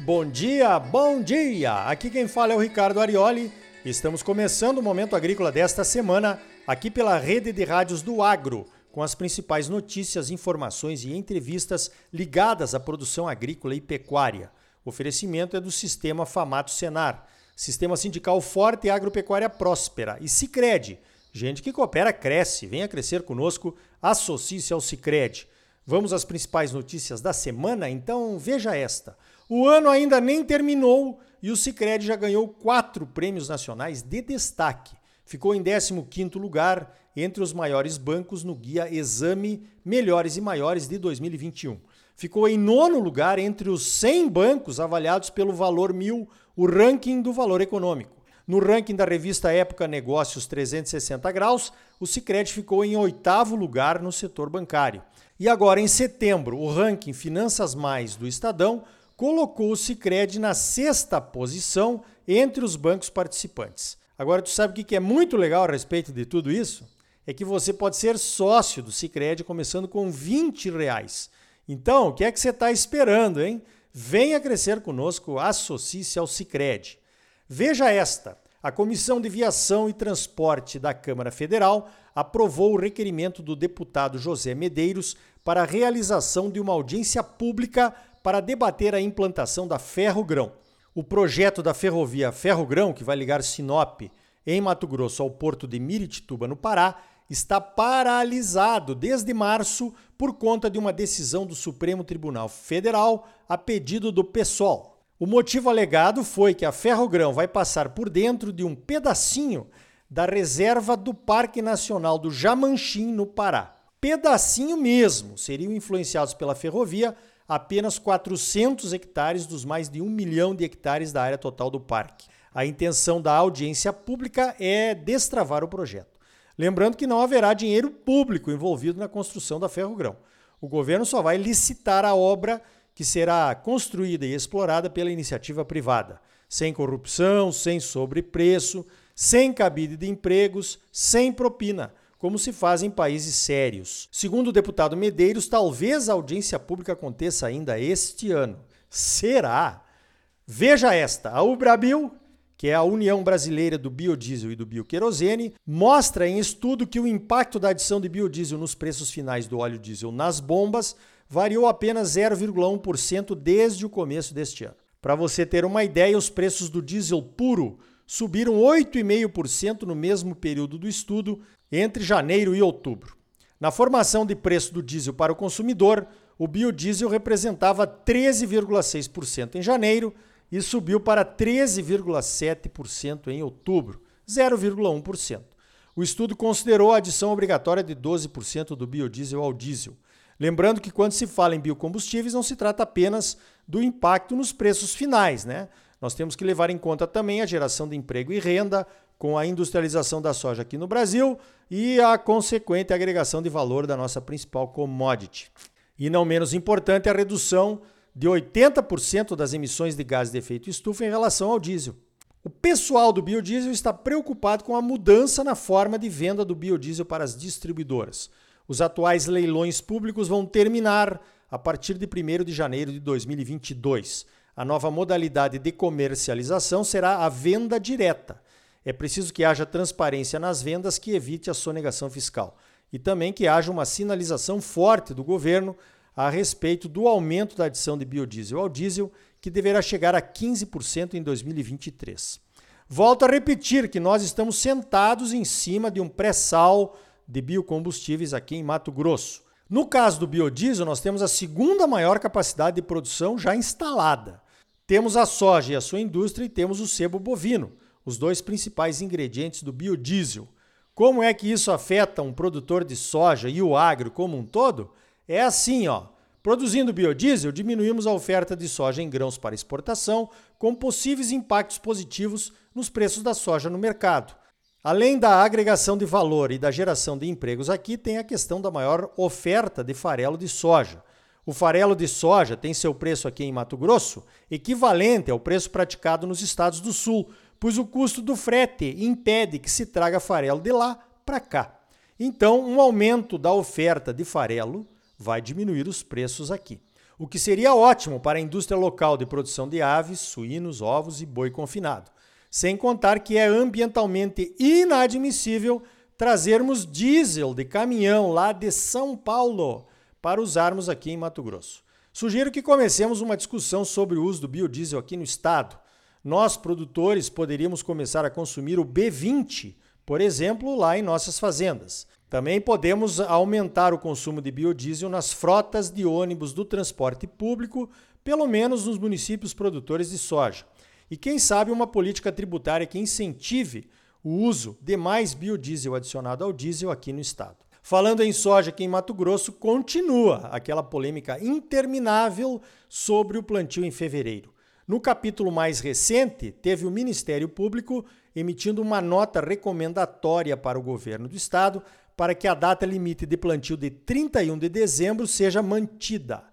Bom dia, bom dia! Aqui quem fala é o Ricardo Arioli. Estamos começando o Momento Agrícola desta semana, aqui pela rede de rádios do Agro, com as principais notícias, informações e entrevistas ligadas à produção agrícola e pecuária. O oferecimento é do Sistema Famato Senar, Sistema Sindical Forte e Agropecuária Próspera. E Cicred, gente que coopera cresce. Venha crescer conosco, associe-se ao Cicred. Vamos às principais notícias da semana? Então veja esta. O ano ainda nem terminou e o Cicred já ganhou quatro prêmios nacionais de destaque. Ficou em 15º lugar entre os maiores bancos no guia Exame Melhores e Maiores de 2021. Ficou em nono lugar entre os 100 bancos avaliados pelo Valor Mil, o ranking do valor econômico. No ranking da revista Época Negócios 360 Graus, o Cicred ficou em oitavo lugar no setor bancário. E agora, em setembro, o ranking Finanças Mais do Estadão colocou o Cicred na sexta posição entre os bancos participantes. Agora, tu sabe o que é muito legal a respeito de tudo isso? É que você pode ser sócio do Cicred começando com 20 reais. Então, o que é que você está esperando, hein? Venha crescer conosco, associe-se ao Cicred. Veja esta. A Comissão de Viação e Transporte da Câmara Federal aprovou o requerimento do deputado José Medeiros para a realização de uma audiência pública para debater a implantação da Ferrogrão. O projeto da ferrovia Ferrogrão, que vai ligar Sinop, em Mato Grosso, ao porto de Miritituba, no Pará, está paralisado desde março por conta de uma decisão do Supremo Tribunal Federal a pedido do PSOL. O motivo alegado foi que a Ferrogrão vai passar por dentro de um pedacinho da reserva do Parque Nacional do Jamanchim, no Pará. Pedacinho mesmo, seriam influenciados pela ferrovia apenas 400 hectares dos mais de um milhão de hectares da área total do parque. A intenção da audiência pública é destravar o projeto. Lembrando que não haverá dinheiro público envolvido na construção da Ferrogrão. O governo só vai licitar a obra que será construída e explorada pela iniciativa privada, sem corrupção, sem sobrepreço, sem cabide de empregos, sem propina como se faz em países sérios. Segundo o deputado Medeiros, talvez a audiência pública aconteça ainda este ano. Será? Veja esta: a Ubrabil, que é a União Brasileira do Biodiesel e do Bioquerosene, mostra em estudo que o impacto da adição de biodiesel nos preços finais do óleo diesel nas bombas variou apenas 0,1% desde o começo deste ano. Para você ter uma ideia, os preços do diesel puro subiram 8,5% no mesmo período do estudo, entre janeiro e outubro. Na formação de preço do diesel para o consumidor, o biodiesel representava 13,6% em janeiro e subiu para 13,7% em outubro, 0,1%. O estudo considerou a adição obrigatória de 12% do biodiesel ao diesel. Lembrando que quando se fala em biocombustíveis não se trata apenas do impacto nos preços finais, né? Nós temos que levar em conta também a geração de emprego e renda com a industrialização da soja aqui no Brasil e a consequente agregação de valor da nossa principal commodity. E não menos importante, a redução de 80% das emissões de gases de efeito estufa em relação ao diesel. O pessoal do biodiesel está preocupado com a mudança na forma de venda do biodiesel para as distribuidoras. Os atuais leilões públicos vão terminar a partir de 1 de janeiro de 2022. A nova modalidade de comercialização será a venda direta. É preciso que haja transparência nas vendas que evite a sonegação fiscal e também que haja uma sinalização forte do governo a respeito do aumento da adição de biodiesel ao diesel, que deverá chegar a 15% em 2023. Volto a repetir que nós estamos sentados em cima de um pré-sal de biocombustíveis aqui em Mato Grosso. No caso do biodiesel, nós temos a segunda maior capacidade de produção já instalada. Temos a soja e a sua indústria e temos o sebo bovino, os dois principais ingredientes do biodiesel. Como é que isso afeta um produtor de soja e o agro como um todo? É assim, ó. Produzindo biodiesel, diminuímos a oferta de soja em grãos para exportação, com possíveis impactos positivos nos preços da soja no mercado. Além da agregação de valor e da geração de empregos aqui, tem a questão da maior oferta de farelo de soja. O farelo de soja tem seu preço aqui em Mato Grosso equivalente ao preço praticado nos estados do Sul, pois o custo do frete impede que se traga farelo de lá para cá. Então, um aumento da oferta de farelo vai diminuir os preços aqui. O que seria ótimo para a indústria local de produção de aves, suínos, ovos e boi confinado. Sem contar que é ambientalmente inadmissível trazermos diesel de caminhão lá de São Paulo para usarmos aqui em Mato Grosso. Sugiro que comecemos uma discussão sobre o uso do biodiesel aqui no estado. Nós, produtores, poderíamos começar a consumir o B20, por exemplo, lá em nossas fazendas. Também podemos aumentar o consumo de biodiesel nas frotas de ônibus do transporte público, pelo menos nos municípios produtores de soja. E quem sabe uma política tributária que incentive o uso de mais biodiesel adicionado ao diesel aqui no estado. Falando em soja aqui em Mato Grosso, continua aquela polêmica interminável sobre o plantio em fevereiro. No capítulo mais recente, teve o Ministério Público emitindo uma nota recomendatória para o governo do estado para que a data limite de plantio de 31 de dezembro seja mantida.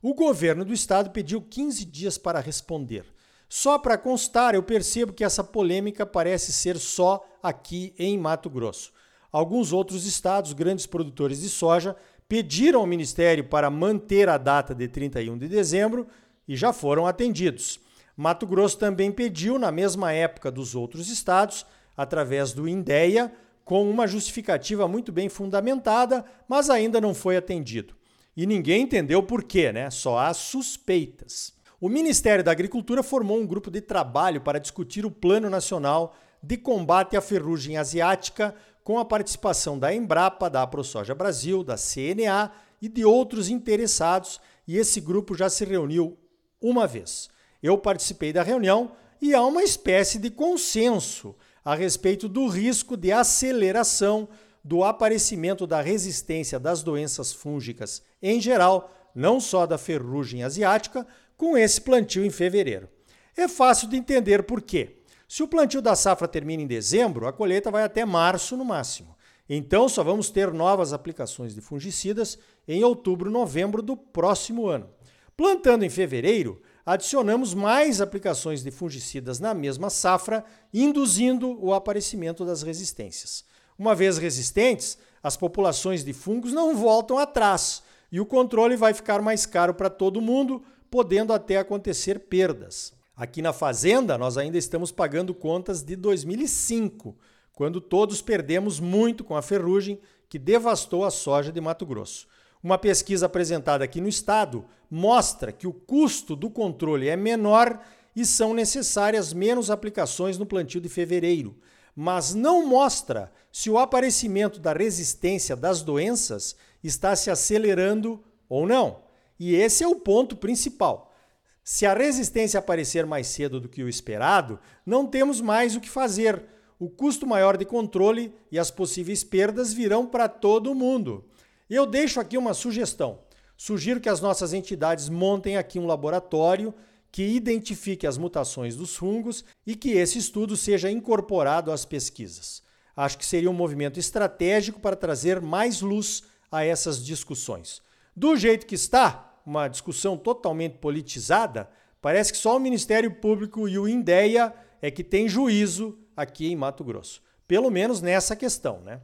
O governo do estado pediu 15 dias para responder. Só para constar, eu percebo que essa polêmica parece ser só aqui em Mato Grosso. Alguns outros estados, grandes produtores de soja, pediram ao Ministério para manter a data de 31 de dezembro e já foram atendidos. Mato Grosso também pediu, na mesma época dos outros estados, através do INDEA, com uma justificativa muito bem fundamentada, mas ainda não foi atendido. E ninguém entendeu por quê, né? Só há suspeitas. O Ministério da Agricultura formou um grupo de trabalho para discutir o Plano Nacional de Combate à Ferrugem Asiática com a participação da Embrapa, da AproSoja Brasil, da CNA e de outros interessados, e esse grupo já se reuniu uma vez. Eu participei da reunião e há uma espécie de consenso a respeito do risco de aceleração do aparecimento da resistência das doenças fúngicas em geral, não só da ferrugem asiática, com esse plantio em fevereiro. É fácil de entender por quê. Se o plantio da safra termina em dezembro, a colheita vai até março no máximo. Então só vamos ter novas aplicações de fungicidas em outubro, novembro do próximo ano. Plantando em fevereiro, adicionamos mais aplicações de fungicidas na mesma safra, induzindo o aparecimento das resistências. Uma vez resistentes, as populações de fungos não voltam atrás e o controle vai ficar mais caro para todo mundo, podendo até acontecer perdas. Aqui na Fazenda, nós ainda estamos pagando contas de 2005, quando todos perdemos muito com a ferrugem que devastou a soja de Mato Grosso. Uma pesquisa apresentada aqui no estado mostra que o custo do controle é menor e são necessárias menos aplicações no plantio de fevereiro, mas não mostra se o aparecimento da resistência das doenças está se acelerando ou não. E esse é o ponto principal. Se a resistência aparecer mais cedo do que o esperado, não temos mais o que fazer. O custo maior de controle e as possíveis perdas virão para todo mundo. Eu deixo aqui uma sugestão. Sugiro que as nossas entidades montem aqui um laboratório que identifique as mutações dos fungos e que esse estudo seja incorporado às pesquisas. Acho que seria um movimento estratégico para trazer mais luz a essas discussões. Do jeito que está, uma discussão totalmente politizada, parece que só o Ministério Público e o INDEA é que tem juízo aqui em Mato Grosso. Pelo menos nessa questão, né?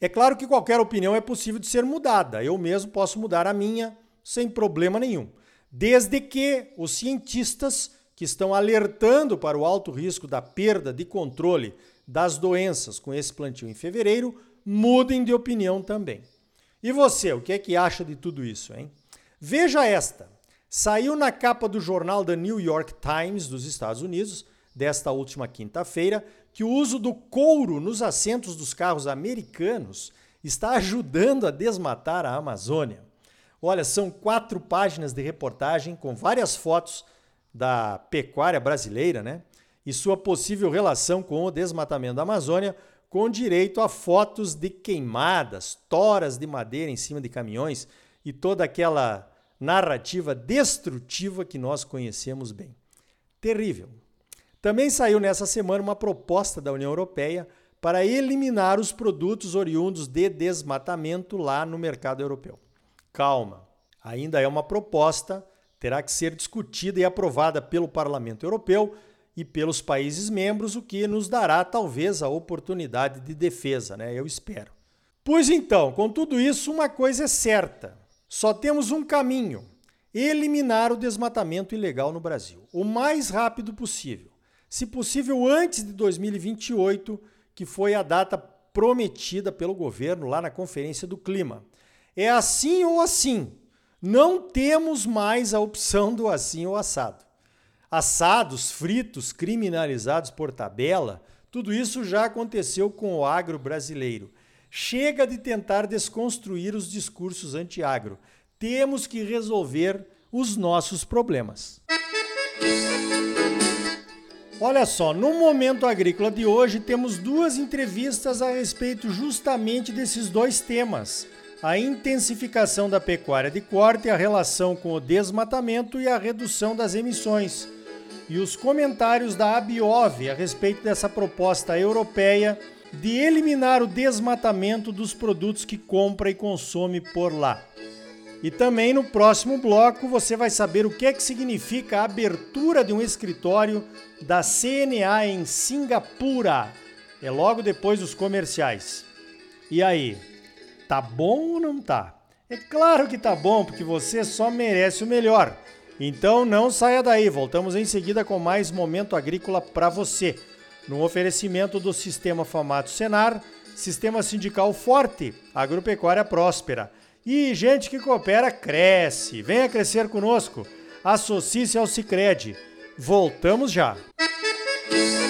É claro que qualquer opinião é possível de ser mudada. Eu mesmo posso mudar a minha sem problema nenhum, desde que os cientistas que estão alertando para o alto risco da perda de controle das doenças com esse plantio em fevereiro mudem de opinião também. E você, o que é que acha de tudo isso, hein? Veja esta. Saiu na capa do jornal da New York Times dos Estados Unidos, desta última quinta-feira, que o uso do couro nos assentos dos carros americanos está ajudando a desmatar a Amazônia. Olha, são quatro páginas de reportagem com várias fotos da pecuária brasileira, né? E sua possível relação com o desmatamento da Amazônia, com direito a fotos de queimadas, toras de madeira em cima de caminhões e toda aquela narrativa destrutiva que nós conhecemos bem. Terrível. Também saiu nessa semana uma proposta da União Europeia para eliminar os produtos oriundos de desmatamento lá no mercado europeu. Calma, ainda é uma proposta, terá que ser discutida e aprovada pelo Parlamento Europeu e pelos países membros, o que nos dará talvez a oportunidade de defesa, né? Eu espero. Pois então, com tudo isso, uma coisa é certa: Só temos um caminho: eliminar o desmatamento ilegal no Brasil, o mais rápido possível. Se possível, antes de 2028, que foi a data prometida pelo governo lá na Conferência do Clima. É assim ou assim. Não temos mais a opção do assim ou assado. Assados, fritos, criminalizados por tabela, tudo isso já aconteceu com o agro brasileiro. Chega de tentar desconstruir os discursos anti-agro. Temos que resolver os nossos problemas. Olha só, no Momento Agrícola de hoje temos duas entrevistas a respeito justamente desses dois temas: a intensificação da pecuária de corte, a relação com o desmatamento e a redução das emissões e os comentários da Abiov a respeito dessa proposta europeia de eliminar o desmatamento dos produtos que compra e consome por lá. E também no próximo bloco você vai saber o que é que significa a abertura de um escritório da CNA em Singapura. É logo depois dos comerciais. E aí, tá bom ou não tá? É claro que tá bom, porque você só merece o melhor. Então não saia daí, voltamos em seguida com mais momento agrícola para você. No oferecimento do Sistema Famato Senar, Sistema Sindical Forte, Agropecuária Próspera. E gente que coopera cresce. Venha crescer conosco. Associe-se ao Sicredi. Voltamos já. Música